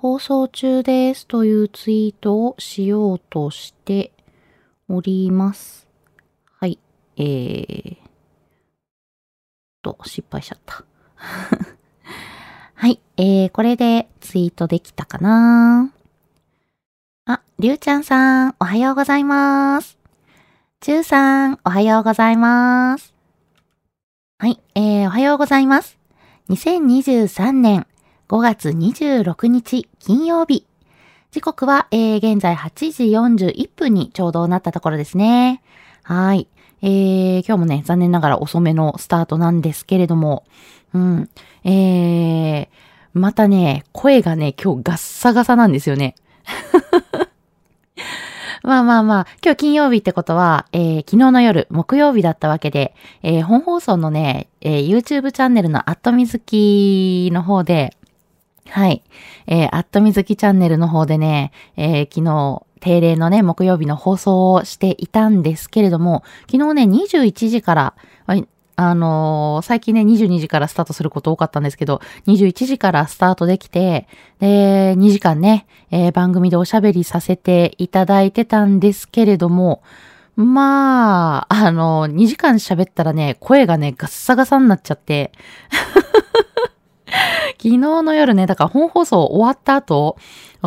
放送中ですというツイートをしようとしております。はい。えー、と、失敗しちゃった。はい。えー、これでツイートできたかなあ、りゅうちゃんさん、おはようございます。ちゅうさん、おはようございます。はい。えー、おはようございます。2023年5月26日金曜日。時刻は、えー、現在8時41分にちょうどなったところですね。はい。えー、今日もね、残念ながら遅めのスタートなんですけれども、うん。えー、またね、声がね、今日ガッサガサなんですよね。まあまあまあ、今日金曜日ってことは、えー、昨日の夜、木曜日だったわけで、えー、本放送のね、えー、YouTube チャンネルのアットみずきの方で、はい。えー、アットみずきチャンネルの方でね、えー、昨日、定例のね、木曜日の放送をしていたんですけれども、昨日ね、21時から、あのー、最近ね、22時からスタートすること多かったんですけど、21時からスタートできて、で、2時間ね、えー、番組でおしゃべりさせていただいてたんですけれども、まあ、あのー、2時間喋ったらね、声がね、ガッサガサになっちゃって、昨日の夜ね、だから本放送終わった後、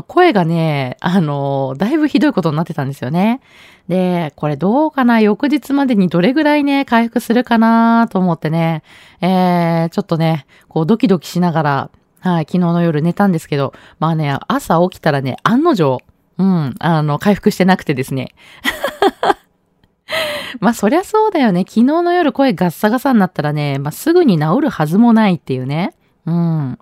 声がね、あの、だいぶひどいことになってたんですよね。で、これどうかな翌日までにどれぐらいね、回復するかなと思ってね、えー、ちょっとね、こうドキドキしながら、はい、昨日の夜寝たんですけど、まあね、朝起きたらね、案の定、うん、あの、回復してなくてですね。まあそりゃそうだよね。昨日の夜声ガッサガサになったらね、まあすぐに治るはずもないっていうね。うん。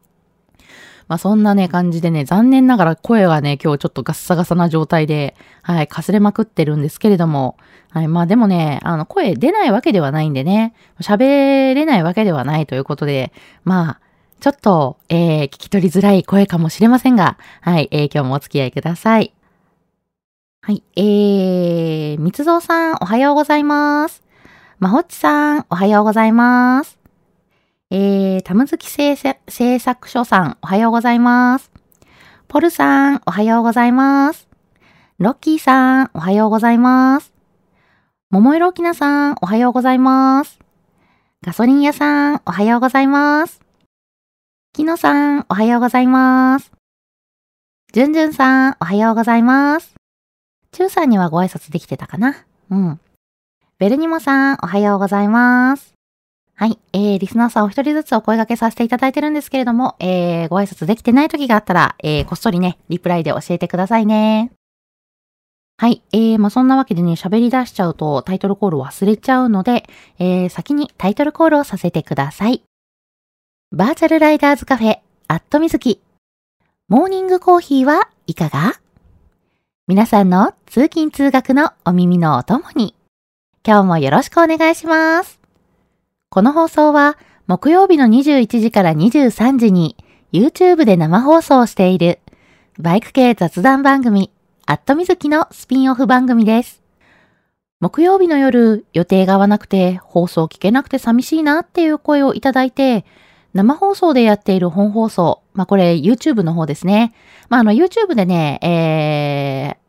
まあそんなね、感じでね、残念ながら声がね、今日ちょっとガッサガサな状態で、はい、かすれまくってるんですけれども、はい、まあでもね、あの、声出ないわけではないんでね、喋れないわけではないということで、まあ、ちょっと、えー、聞き取りづらい声かもしれませんが、はい、えー、今日もお付き合いください。はい、えー、みつぞうさん、おはようございます。まほっちさん、おはようございます。えー、たむずき製製作所さん、おはようございます。ポルさん、おはようございます。ロッキーさん、おはようございます。桃色きなさん、おはようございます。ガソリン屋さん、おはようございます。きのさん、おはようございます。じゅんじゅんさん、おはようございます。ちゅうさんにはご挨拶できてたかな？うん。ベルニモさん、おはようございます。はい。えー、リスナーさんお一人ずつお声掛けさせていただいてるんですけれども、えー、ご挨拶できてない時があったら、えー、こっそりね、リプライで教えてくださいね。はい。えー、まあ、そんなわけでね、喋り出しちゃうとタイトルコール忘れちゃうので、えー、先にタイトルコールをさせてください。バーチャルライダーズカフェ、アットみずき。モーニングコーヒーはいかが？皆さんの通勤通学のお耳のお供に、今日もよろしくお願いします。この放送は木曜日の21時から23時に YouTube で生放送しているバイク系雑談番組、アットみずきのスピンオフ番組です。木曜日の夜、予定が合わなくて、放送聞けなくて寂しいなっていう声をいただいて、生放送でやっている本放送、まあこれ YouTube の方ですね。まああの YouTube でね、えー、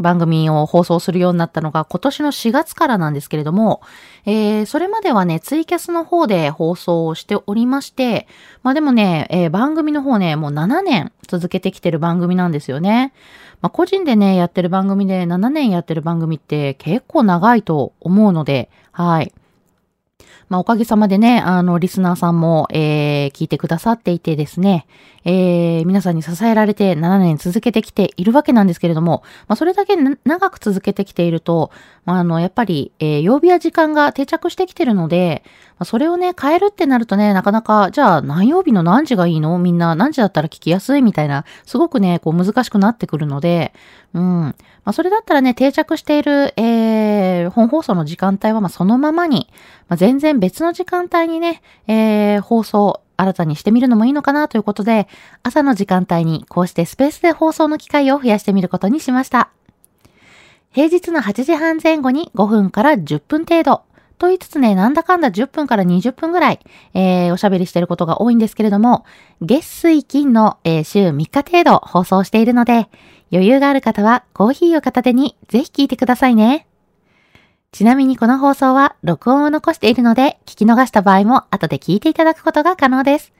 番組を放送するようになったのが今年の4月からなんですけれども、えー、それまではね、ツイキャスの方で放送をしておりまして、まあでもね、えー、番組の方ね、もう7年続けてきてる番組なんですよね。まあ個人でね、やってる番組で7年やってる番組って結構長いと思うので、はい。まあ、おかげさまでね、あの、リスナーさんも、えー、聞いてくださっていてですね、えー、皆さんに支えられて7年続けてきているわけなんですけれども、まあ、それだけ長く続けてきていると、まあ、あの、やっぱり、えー、曜日や時間が定着してきているので、まあ、それをね、変えるってなるとね、なかなか、じゃあ何曜日の何時がいいの？みんな何時だったら聞きやすい？みたいな、すごくね、こう難しくなってくるので、うん。まあ、それだったらね、定着している、えー、本放送の時間帯は、まあ、そのままに、まあ、全然別の時間帯にね、えー、放送、新たにしてみるのもいいのかなということで、朝の時間帯にこうしてスペースで放送の機会を増やしてみることにしました。平日の8時半前後に5分から10分程度。と言いつつね、なんだかんだ10分から20分ぐらい、えー、おしゃべりしてることが多いんですけれども、月水金の、えー、週3日程度放送しているので、余裕がある方はコーヒーを片手にぜひ聞いてくださいね。ちなみにこの放送は録音を残しているので、聞き逃した場合も後で聞いていただくことが可能です。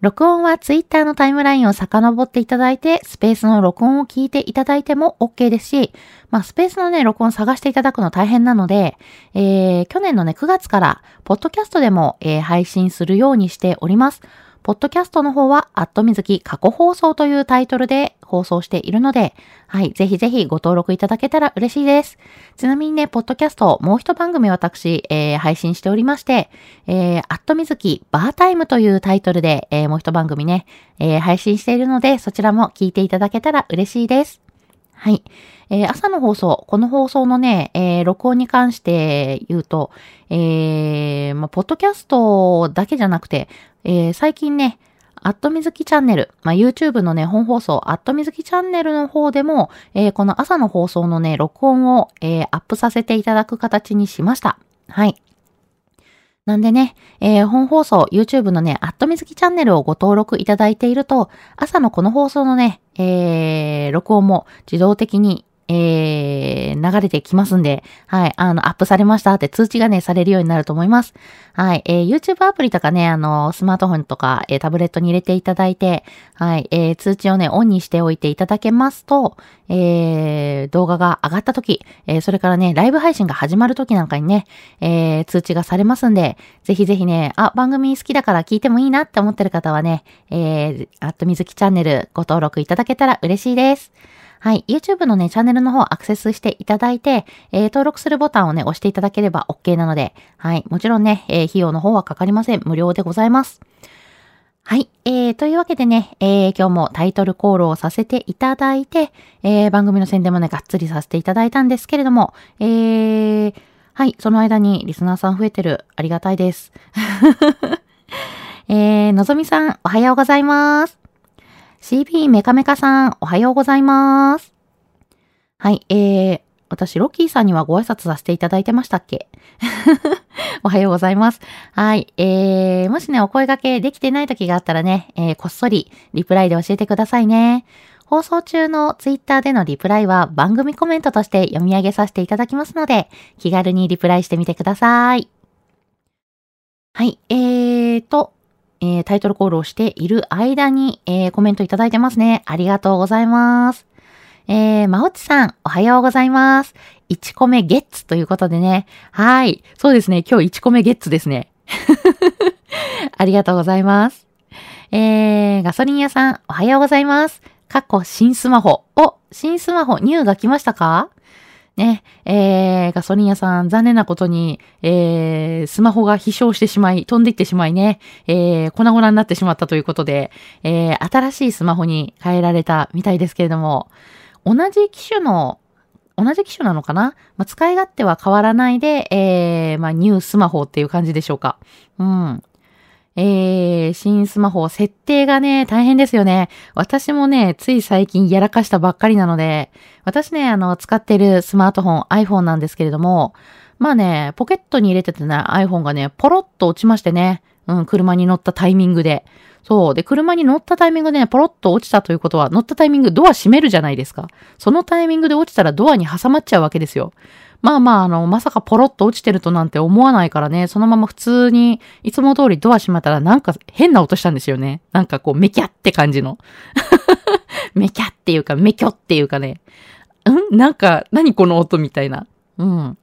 録音は Twitter のタイムラインを遡っていただいて、スペースの録音を聞いていただいても OK ですし、まあ、スペースのね、録音探していただくの大変なので、えー、去年のね、9月から、ポッドキャストでも、えー、配信するようにしております。ポッドキャストの方は、アットみずき過去放送というタイトルで放送しているので、はい、ぜひぜひご登録いただけたら嬉しいです。ちなみにね、ポッドキャスト、もう一番組私、えー、配信しておりまして、えー、アットみずきバータイムというタイトルで、えー、もう一番組ね、えー、配信しているので、そちらも聞いていただけたら嬉しいです。はい。えー、朝の放送、この放送のね、えー、録音に関して言うと、えー、まあ、ポッドキャストだけじゃなくて、えー、最近ね、アットみずきチャンネル、まあ、YouTube のね、本放送、アットみずきチャンネルの方でも、えー、この朝の放送のね、録音を、えー、アップさせていただく形にしました。はい。なんでね、えー、本放送、YouTube のね、アットみずきチャンネルをご登録いただいていると、朝のこの放送のね、えー、録音も自動的にえー、流れてきますんで、はい、あの、アップされましたって通知がね、されるようになると思います。はい、えー、YouTube アプリとかね、あの、スマートフォンとか、えー、タブレットに入れていただいて、はい、えー、通知をね、オンにしておいていただけますと、えー、動画が上がった時、えー、それからね、ライブ配信が始まる時なんかにね、えー、通知がされますんで、ぜひぜひね、あ、番組好きだから聞いてもいいなって思ってる方はね、えー、アットみずきチャンネルご登録いただけたら嬉しいです。はい。YouTube のね、チャンネルの方アクセスしていただいて、えー、登録するボタンをね、押していただければ OK なので、はい。もちろんね、えー、費用の方はかかりません。無料でございます。はい。えー、というわけでね、えー、今日もタイトルコールをさせていただいて、えー、番組の宣伝もね、がっつりさせていただいたんですけれども、えー、はい。その間にリスナーさん増えてる。ありがたいです。えー、のぞみさん、おはようございます。CB メカメカさん、おはようございます。はい、えー、私、ロッキーさんにはご挨拶させていただいてましたっけ？おはようございます。はい。えー、もしね、お声掛けできてない時があったらね、えー、こっそりリプライで教えてくださいね。放送中のツイッターでのリプライは番組コメントとして読み上げさせていただきますので、気軽にリプライしてみてください。はい。えーと、えー、タイトルコールをしている間に、えー、コメントいただいてますね。ありがとうございます。えー、まおちさん、おはようございます。1個目ゲッツということでね。はい。そうですね。今日1個目ゲッツですね。ありがとうございます。えー、ガソリン屋さん、おはようございます。過去新スマホ。お、新スマホ、ニューが来ましたか？ね、えー、ガソリン屋さん、残念なことに、えー、スマホが飛翔してしまい、飛んでいってしまいね、えー、粉々になってしまったということで、えー、新しいスマホに変えられたみたいですけれども、同じ機種の、同じ機種なのかな、まあ、使い勝手は変わらないで、えー、まあ、ニュースマホっていう感じでしょうか。うん。えー、新スマホ、設定がね、大変ですよね。私もね、つい最近やらかしたばっかりなので、私ね、あの、使ってるスマートフォン、iPhone なんですけれども、まあね、ポケットに入れててね、iPhone がね、ポロッと落ちましてね、うん、車に乗ったタイミングで。そう。で、車に乗ったタイミングでね、ポロッと落ちたということは、乗ったタイミング、ドア閉めるじゃないですか。そのタイミングで落ちたらドアに挟まっちゃうわけですよ。まあまあ、あの、まさかポロッと落ちてるとなんて思わないからね、そのまま普通に、いつも通りドア閉まったらなんか変な音したんですよね。なんかこう、メキャって感じの。メキャっていうか、メキョっていうかね。ん？なんか、何この音みたいな。うん。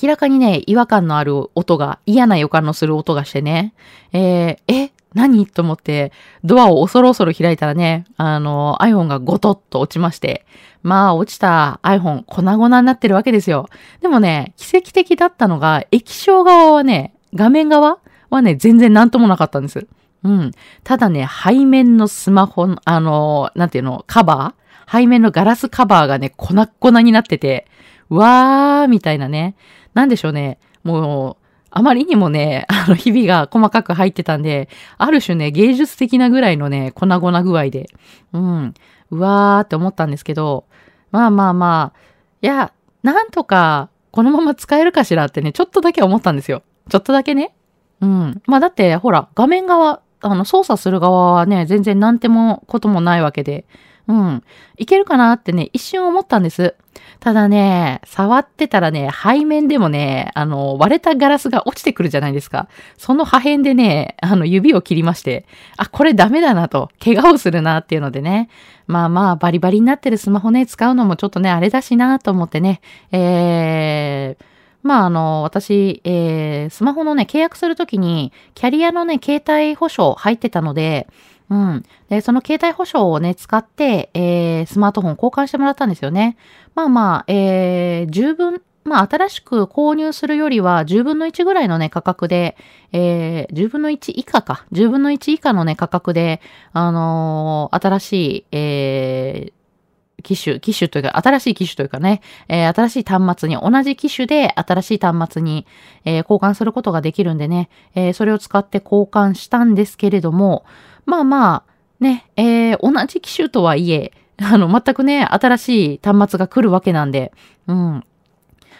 明らかにね、違和感のある音が、嫌な予感のする音がしてね。えー、え？何？と思って、ドアを恐る恐る開いたらね、あの、iPhone がゴトッと落ちまして、まあ、落ちた iPhone、粉々になってるわけですよ。でもね、奇跡的だったのが、液晶側はね、画面側はね、全然なんともなかったんです。うん。ただね、背面のスマホ、あの、なんていうの、カバー？背面のガラスカバーがね、粉っ粉になってて、わー、みたいなね。なんでしょうね。もう、あまりにもね、あの、日々が細かく入ってたんで、ある種ね、芸術的なぐらいのね、粉々具合で、うん、うわーって思ったんですけど、まあまあまあ、いや、なんとか、このまま使えるかしらってね、ちょっとだけ思ったんですよ。ちょっとだけね。うん。まあだって、ほら、画面側、あの、操作する側はね、全然なんてもこともないわけで、うん。いけるかなってね、一瞬思ったんです。ただね、触ってたらね、背面でもね、あの、割れたガラスが落ちてくるじゃないですか。その破片でね、あの、指を切りまして、あ、これダメだなと、怪我をするなっていうのでね、まあまあ、バリバリになってるスマホね、使うのもちょっとね、あれだしなと思ってね、えー、まあ、あの、私、えー、スマホのね、契約するときに、キャリアのね、携帯保証入ってたので、うん。で、その携帯保証をね、使って、えー、スマートフォン交換してもらったんですよね。まあまあ、えー、十分、まあ、新しく購入するよりは、10分の1ぐらいのね、価格で、えー、10分の1以下か。10分の1以下のね、価格で、あのー、新しい、えー、機種、機種というか、新しい機種というかね、えー、新しい端末に、同じ機種で新しい端末に、えー、交換することができるんでね、えー、それを使って交換したんですけれども、まあまあ、ね、えー、同じ機種とはいえ、あの、全くね、新しい端末が来るわけなんで、うん。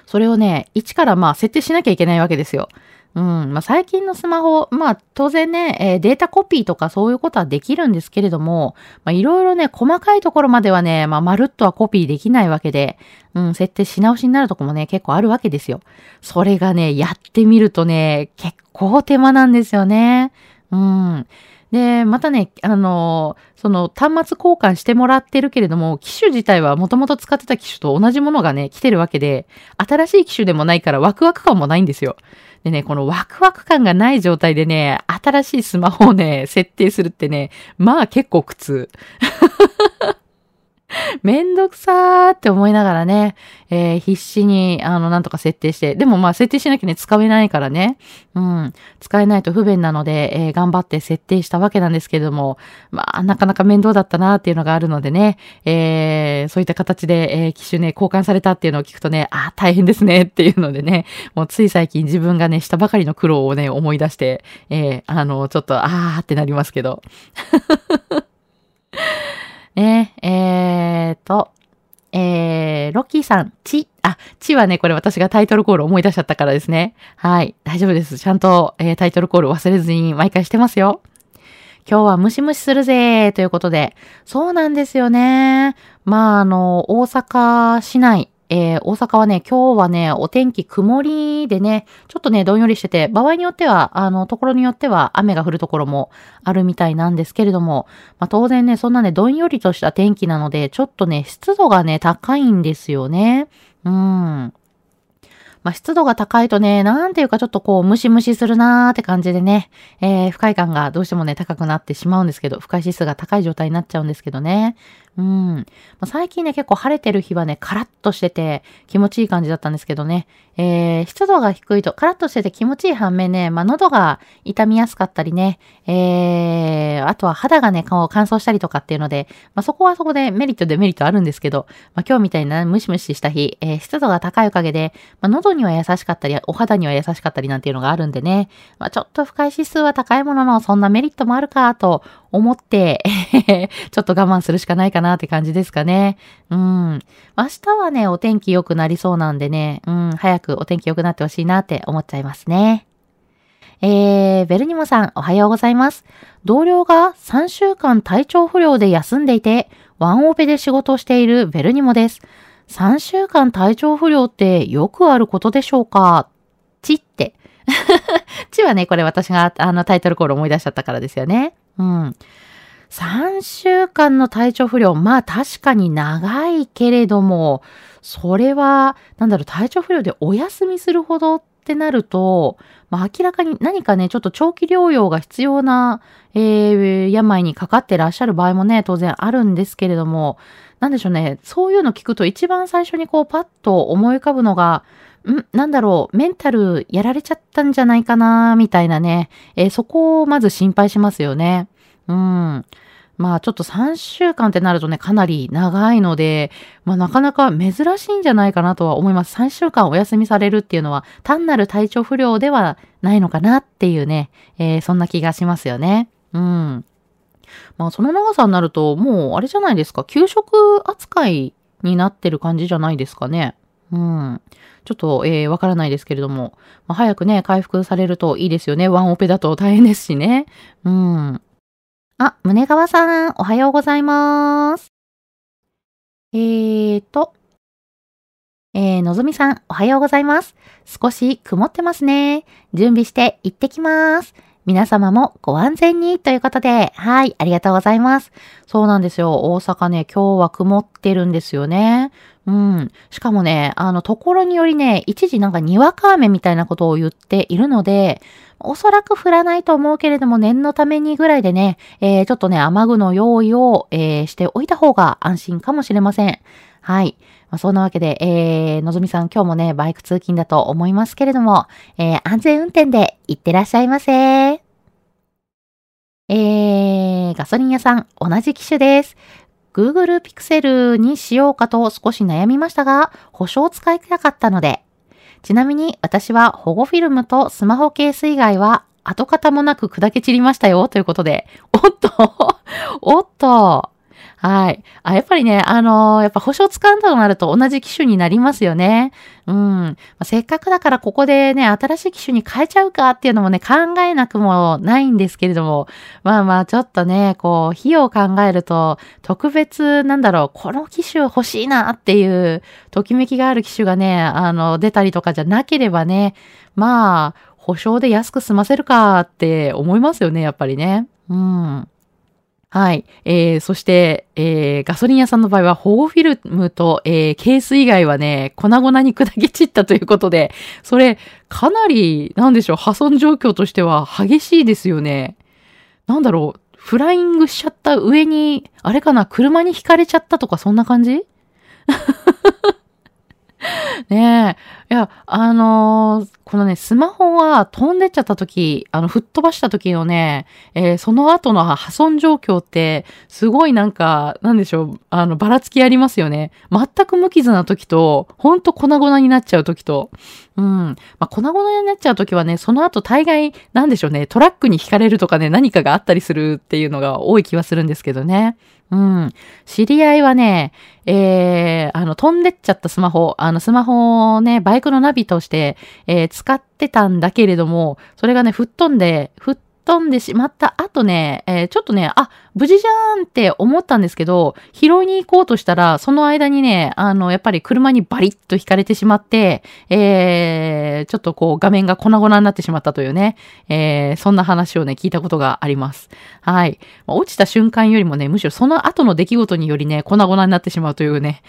それをね、一からまあ設定しなきゃいけないわけですよ。うん。まあ、最近のスマホ、まあ、当然ね、えー、データコピーとかそういうことはできるんですけれども、まあ、いろいろね、細かいところまではね、まあ、まるっとはコピーできないわけで、うん、設定し直しになるとこもね、結構あるわけですよ。それがね、やってみるとね、結構手間なんですよね。うん。で、またね、あの、その端末交換してもらってるけれども、機種自体はもともと使ってた機種と同じものがね、来てるわけで、新しい機種でもないからワクワク感もないんですよ。でね、このワクワク感がない状態でね、新しいスマホをね、設定するってね、まあ結構苦痛。めんどくさーって思いながらね、えー、必死に、あの、なんとか設定して。でもまあ、設定しなきゃね、使えないからね。うん。使えないと不便なので、えー、頑張って設定したわけなんですけれども、まあ、なかなか面倒だったなーっていうのがあるのでね、えー、そういった形で、えー、機種ね、交換されたっていうのを聞くとね、あ、大変ですねっていうのでね、もうつい最近自分がね、したばかりの苦労をね、思い出して、えー、あの、ちょっと、あーってなりますけど。ね、えーと、えー、ロッキーさん、ち、あ、ちはね、これ私がタイトルコール思い出しちゃったからですね。はい、大丈夫です。ちゃんと、えー、タイトルコール忘れずに毎回してますよ。今日はムシムシするぜということで、そうなんですよね。まあ、あの、大阪市内、えー、大阪はね、今日はね、お天気曇りでね、ちょっとね、どんよりしてて、場合によっては、あの、ところによっては雨が降るところもあるみたいなんですけれども、まあ、当然ね、そんなね、どんよりとした天気なので、ちょっとね、湿度がね、高いんですよね。うん。まあ、湿度が高いとね、なんていうかちょっとこう、ムシムシするなーって感じでね、えー、不快感がどうしてもね、高くなってしまうんですけど、不快指数が高い状態になっちゃうんですけどね。うん。ま、最近ね、結構晴れてる日はね、カラッとしてて気持ちいい感じだったんですけどね。えー、湿度が低いとカラッとしてて気持ちいい反面ね、まあ、喉が痛みやすかったりね、えー、あとは肌がね、顔を乾燥したりとかっていうので、まあ、そこはそこでメリットデメリットあるんですけど、まあ、今日みたいなムシムシした日、えー、湿度が高いおかげで、まあ、喉には優しかったり、お肌には優しかったりなんていうのがあるんでね、まあ、ちょっと不快指数は高いものの、そんなメリットもあるかと思って、ちょっと我慢するしかないかなって感じですかね。うん。明日はね、お天気良くなりそうなんでね、うん、早くお天気良くなってほしいなって思っちゃいますね。えー、ベルニモさん、おはようございます。同僚が3週間体調不良で休んでいて、ワンオペで仕事をしているベルニモです。3週間体調不良ってよくあることでしょうか？ちって。ちはね、これ私があのタイトルコール思い出しちゃったからですよね。うん。3週間の体調不良、まあ確かに長いけれども、それは、なんだろう、体調不良でお休みするほどってなると、まあ明らかに何かね、ちょっと長期療養が必要な、えー、病にかかってらっしゃる場合もね、当然あるんですけれども、なんでしょうね、そういうの聞くと一番最初にこうパッと思い浮かぶのが、んなんだろう、メンタルやられちゃったんじゃないかな、みたいなね、えー、そこをまず心配しますよね。うん。まあちょっと3週間ってなるとね、かなり長いので、まあなかなか珍しいんじゃないかなとは思います。3週間お休みされるっていうのは単なる体調不良ではないのかなっていうね、えー、そんな気がしますよね。うん。まあその長さになるともうあれじゃないですか、給食扱いになってる感じじゃないですかね。うん。ちょっと、えー、わからないですけれども、まあ、早くね、回復されるといいですよね。ワンオペだと大変ですしね。うん。あ、胸川さん、おはようございます。えーと、えー、のぞみさん、おはようございます。少し曇ってますね。準備して行ってきます。皆様もご安全にということで、はい、ありがとうございます。そうなんですよ。大阪ね、今日は曇ってるんですよね。うん。しかもね、あの、ところによりね、一時なんかにわか雨みたいなことを言っているので、おそらく降らないと思うけれども、念のためにぐらいでね、えー、ちょっとね、雨具の用意を、えー、しておいた方が安心かもしれません。はい。まあ、そんなわけで、えー、のぞみさん今日もね、バイク通勤だと思いますけれども、えー、安全運転で行ってらっしゃいませ。えー、ガソリン屋さん、同じ機種です。Google Pixel にしようかと少し悩みましたが、保証を使いたかったので、ちなみに私は保護フィルムとスマホケース以外は跡形もなく砕け散りましたよということで、おっとおっと。はい。あ、やっぱりね、あのー、やっぱ保証使うとなると同じ機種になりますよね。うん。まあ、せっかくだからここでね、新しい機種に変えちゃうかっていうのもね、考えなくもないんですけれども、まあまあちょっとね、こう、費用を考えると、特別なんだろう、この機種欲しいなっていう、ときめきがある機種がね、あの、出たりとかじゃなければね、まあ、保証で安く済ませるかって思いますよね、やっぱりね。うん。はい。えー、そして、えー、ガソリン屋さんの場合は、保護フィルムと、えー、ケース以外はね、粉々に砕け散ったということで、それ、かなり、なんでしょう、破損状況としては激しいですよね。なんだろう、フライングしちゃった上に、あれかな、車に引かれちゃったとか、そんな感じ？ねえ。いや、あのー、このね、スマホは飛んでっちゃった時、あの、吹っ飛ばした時のね、えー、その後の破損状況って、すごいなんか、なんでしょう、あの、ばらつきありますよね。全く無傷な時と、ほんと粉々になっちゃう時と。うん。まあ、粉々になっちゃう時はね、その後大概、なんでしょうね、トラックに引かれるとかね、何かがあったりするっていうのが多い気はするんですけどね。うん。知り合いはね、えー、あの、飛んでっちゃったスマホ、あの、スマホをね、バイクのナビとして、えー、使ってたんだけれども、それがね、吹っ飛んで、吹っ飛んでしまった後ね、えー、ちょっとね、あ、無事じゃんって思ったんですけど、拾いに行こうとしたら、その間にね、あの、やっぱり車にバリッと引かれてしまって、えー、ちょっとこう画面が粉々になってしまったというね、えー、そんな話をね、聞いたことがあります。はい。落ちた瞬間よりもね、むしろその後の出来事によりね、粉々になってしまうというね、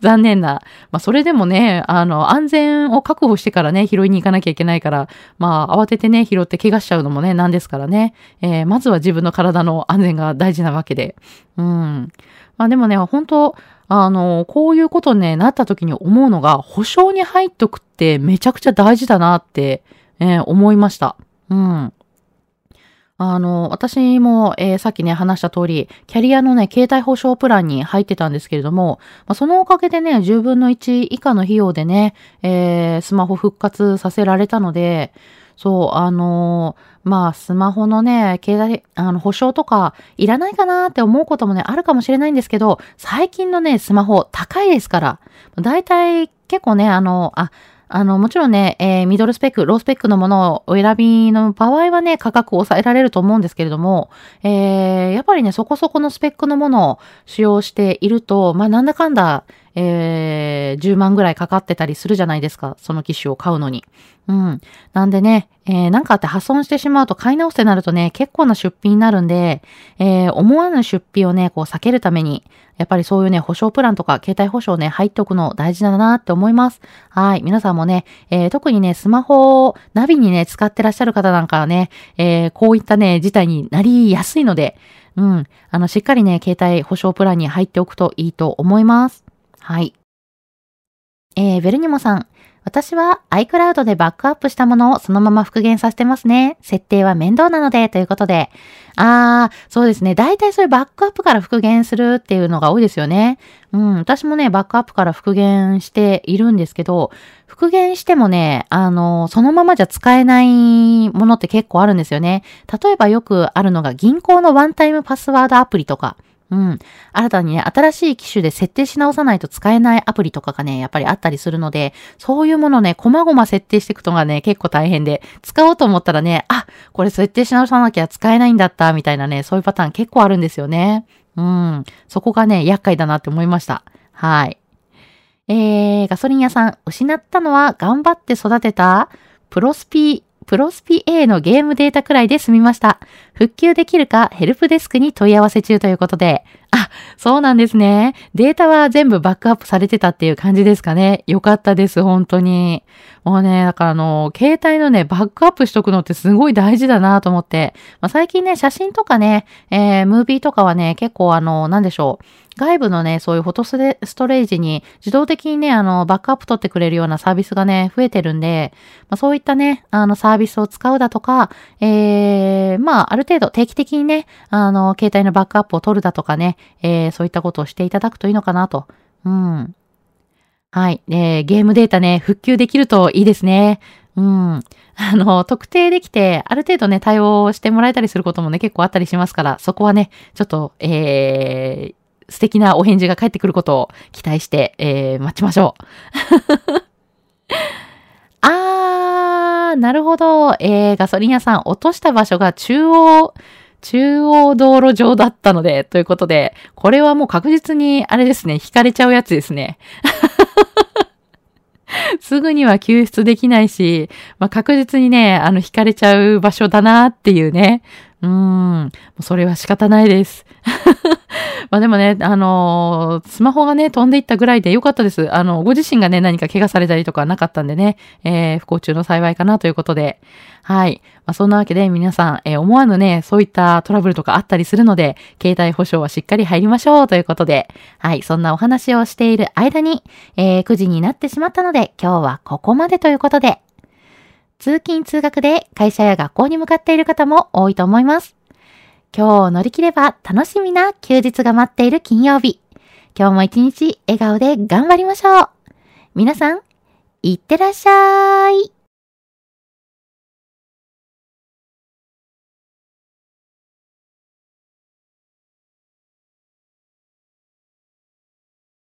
残念な。まあ、それでもね、あの、安全を確保してからね、拾いに行かなきゃいけないから、まあ、慌ててね、拾って怪我しちゃうのもね、なんですからね、えー、まずは自分の体の安安全が大事なわけで。うん。まあでもね、本当あの、こういうことに、ね、なった時に思うのが、保証に入っとくってめちゃくちゃ大事だなって、えー、思いました。うん。あの、私も、えー、さっきね、話した通り、キャリアのね、携帯保証プランに入ってたんですけれども、まあ、そのおかげでね、10分の1以下の費用でね、えー、スマホ復活させられたので、そう、あのー、まあ、スマホのね、携帯、あの、保証とか、いらないかなって思うこともね、あるかもしれないんですけど、最近のね、スマホ、高いですから。だいたい、結構ね、あの、あ、あの、もちろんね、えー、ミドルスペック、ロースペックのものをお選びの場合はね、価格を抑えられると思うんですけれども、えー、やっぱりね、そこそこのスペックのものを使用していると、まあ、なんだかんだ、えー、10万ぐらいかかってたりするじゃないですか。その機種を買うのに。うん。なんでね、えー、なんかあって破損してしまうと買い直すってなるとね、結構な出費になるんで、えー、思わぬ出費をね、こう避けるために、やっぱりそういうね、保証プランとか携帯保証ね、入っておくの大事だなって思います。はい。皆さんもね、えー、特にね、スマホをナビにね、使ってらっしゃる方なんかはね、えー、こういったね、事態になりやすいので、うん。あの、しっかりね、携帯保証プランに入っておくといいと思います。はい。えー、ベルニモさん。私は iCloud でバックアップしたものをそのまま復元させてますね。設定は面倒なので、ということで。あー、そうですね。大体そういうバックアップから復元するっていうのが多いですよね。うん、私もね、バックアップから復元しているんですけど、復元してもね、あの、そのままじゃ使えないものって結構あるんですよね。例えばよくあるのが銀行のワンタイムパスワードアプリとか。うん。新たにね、新しい機種で設定し直さないと使えないアプリとかがね、やっぱりあったりするので、そういうものね、細々設定していくのがね、結構大変で、使おうと思ったらね、あ、これ設定し直さなきゃ使えないんだった、みたいなね、そういうパターン結構あるんですよね。うん。そこがね、厄介だなって思いました。はい。えー、ガソリン屋さん、失ったのは頑張って育てたプロスピー、プロスピ A のゲームデータくらいで済みました。復旧できるかヘルプデスクに問い合わせ中ということで。あ、そうなんですね。データは全部バックアップされてたっていう感じですかね。よかったです、本当に。もうね、だからあの、携帯のね、バックアップしとくのってすごい大事だなと思って。まあ、最近ね、写真とかね、えー、ムービーとかはね、結構あの、なんでしょう。外部のね、そういうフォトストレージに自動的にね、あの、バックアップ取ってくれるようなサービスがね、増えてるんで、まあ、そういったね、あの、サービスを使うだとか、えー、まあ、ある程度定期的にね、あの、携帯のバックアップを取るだとかね、えー、そういったことをしていただくといいのかなと。うん。はい。えー、ゲームデータね、復旧できるといいですね。うん。あの、特定できて、ある程度ね、対応してもらえたりすることもね、結構あったりしますから、そこはね、ちょっと、えー、素敵なお返事が返ってくることを期待して、えー、待ちましょう。あー、なるほど。えー、ガソリン屋さん、落とした場所が中央、中央道路上だったので、ということで、これはもう確実に、あれですね、引かれちゃうやつですね。すぐには救出できないし、まあ、確実にね、あの、引かれちゃう場所だなっていうね。うーん、それは仕方ないです。まあでもね、あのー、スマホがね、飛んでいったぐらいでよかったです。あの、ご自身がね、何か怪我されたりとかなかったんでね、えー、不幸中の幸いかなということで。はい。まあそんなわけで皆さん、えー、思わぬね、そういったトラブルとかあったりするので、携帯保証はしっかり入りましょうということで、はい。そんなお話をしている間に、えー、9時になってしまったので、今日はここまでということで、通勤通学で会社や学校に向かっている方も多いと思います。今日を乗り切れば楽しみな休日が待っている金曜日。今日も一日笑顔で頑張りましょう。皆さん、いってらっしゃい。